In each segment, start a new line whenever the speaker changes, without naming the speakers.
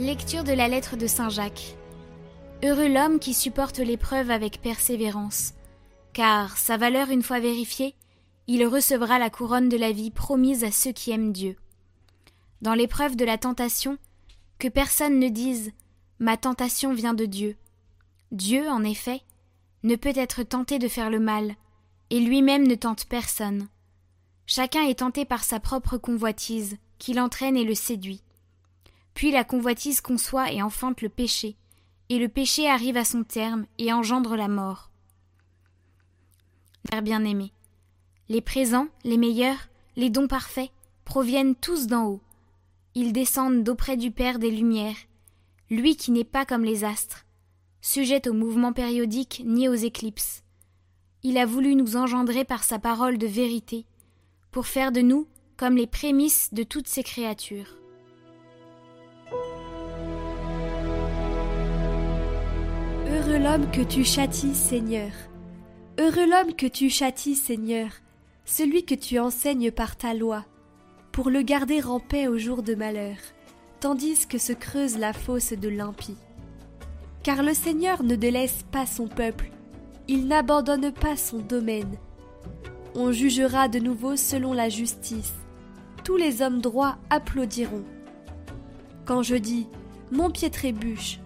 Lecture de la lettre de Saint Jacques. Heureux l'homme qui supporte l'épreuve avec persévérance, car, sa valeur une fois vérifiée, il recevra la couronne de la vie promise à ceux qui aiment Dieu. Dans l'épreuve de la tentation, que personne ne dise Ma tentation vient de Dieu. Dieu, en effet, ne peut être tenté de faire le mal, et lui-même ne tente personne. Chacun est tenté par sa propre convoitise, qui l'entraîne et le séduit. Puis la convoitise conçoit et enfante le péché, et le péché arrive à son terme et engendre la mort. Père bien-aimé, les présents, les meilleurs, les dons parfaits, proviennent tous d'en haut. Ils descendent d'auprès du Père des Lumières, lui qui n'est pas comme les astres, sujet aux mouvements périodiques ni aux éclipses. Il a voulu nous engendrer par sa parole de vérité, pour faire de nous comme les prémices de toutes ces créatures.
Heureux l'homme que tu châties, Seigneur. Heureux l'homme que tu châties, Seigneur, celui que tu enseignes par ta loi, pour le garder en paix au jour de malheur, tandis que se creuse la fosse de l'impie. Car le Seigneur ne délaisse pas son peuple, il n'abandonne pas son domaine. On jugera de nouveau selon la justice. Tous les hommes droits applaudiront. Quand je dis Mon pied trébuche,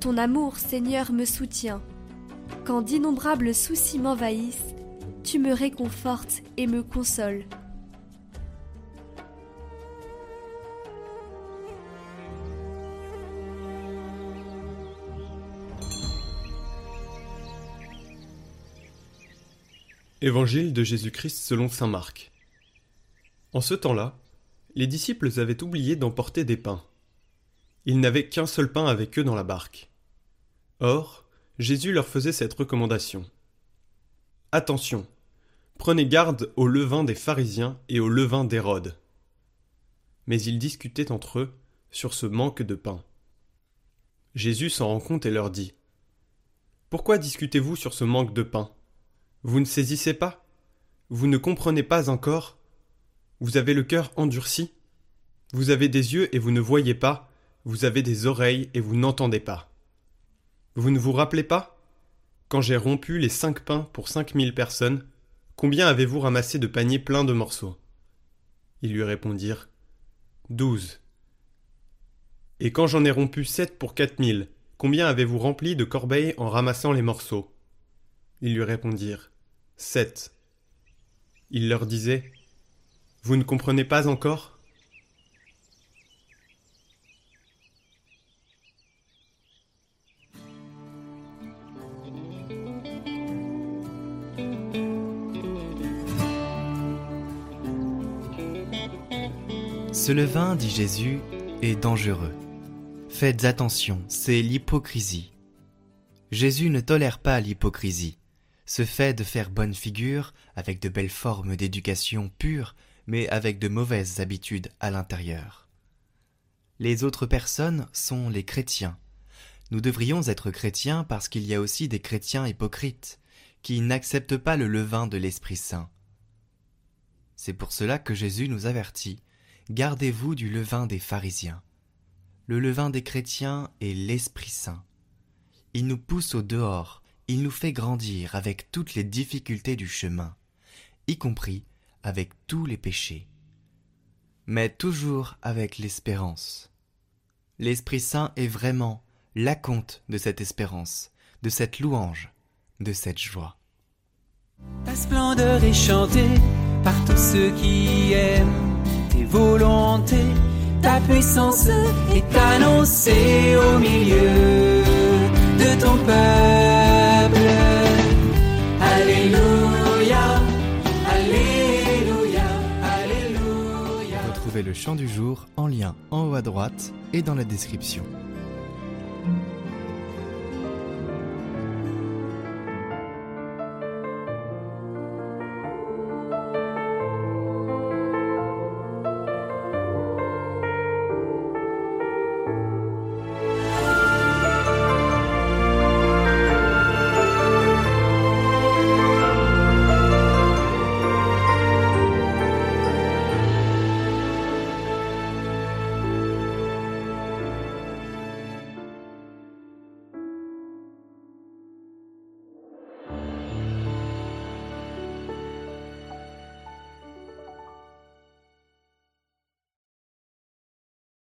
ton amour, Seigneur, me soutient. Quand d'innombrables soucis m'envahissent, tu me réconfortes et me consoles.
Évangile de Jésus-Christ selon saint Marc. En ce temps-là, les disciples avaient oublié d'emporter des pains. Ils n'avaient qu'un seul pain avec eux dans la barque. Or, Jésus leur faisait cette recommandation. Attention, prenez garde au levain des pharisiens et au levain d'Hérode. Mais ils discutaient entre eux sur ce manque de pain. Jésus s'en rend compte et leur dit Pourquoi discutez-vous sur ce manque de pain? Vous ne saisissez pas? Vous ne comprenez pas encore? Vous avez le cœur endurci? Vous avez des yeux et vous ne voyez pas? Vous avez des oreilles et vous n'entendez pas Vous ne vous rappelez pas? Quand j'ai rompu les cinq pains pour cinq mille personnes, combien avez-vous ramassé de paniers pleins de morceaux? Ils lui répondirent Douze. Et quand j'en ai rompu sept pour quatre mille, combien avez-vous rempli de corbeilles en ramassant les morceaux? Ils lui répondirent 7. Il leur disait Vous ne comprenez pas encore?
Ce levain, dit Jésus, est dangereux. Faites attention, c'est l'hypocrisie. Jésus ne tolère pas l'hypocrisie ce fait de faire bonne figure avec de belles formes d'éducation pure, mais avec de mauvaises habitudes à l'intérieur. Les autres personnes sont les chrétiens. Nous devrions être chrétiens parce qu'il y a aussi des chrétiens hypocrites, qui n'acceptent pas le levain de l'Esprit Saint. C'est pour cela que Jésus nous avertit Gardez-vous du levain des pharisiens. Le levain des chrétiens est l'Esprit Saint. Il nous pousse au dehors, il nous fait grandir avec toutes les difficultés du chemin, y compris avec tous les péchés, mais toujours avec l'espérance. L'Esprit Saint est vraiment la de cette espérance, de cette louange, de cette joie.
Ta splendeur est chantée par tous ceux qui aiment tes volontés, ta puissance est annoncée au milieu de ton peuple.
le chant du jour en lien en haut à droite et dans la description.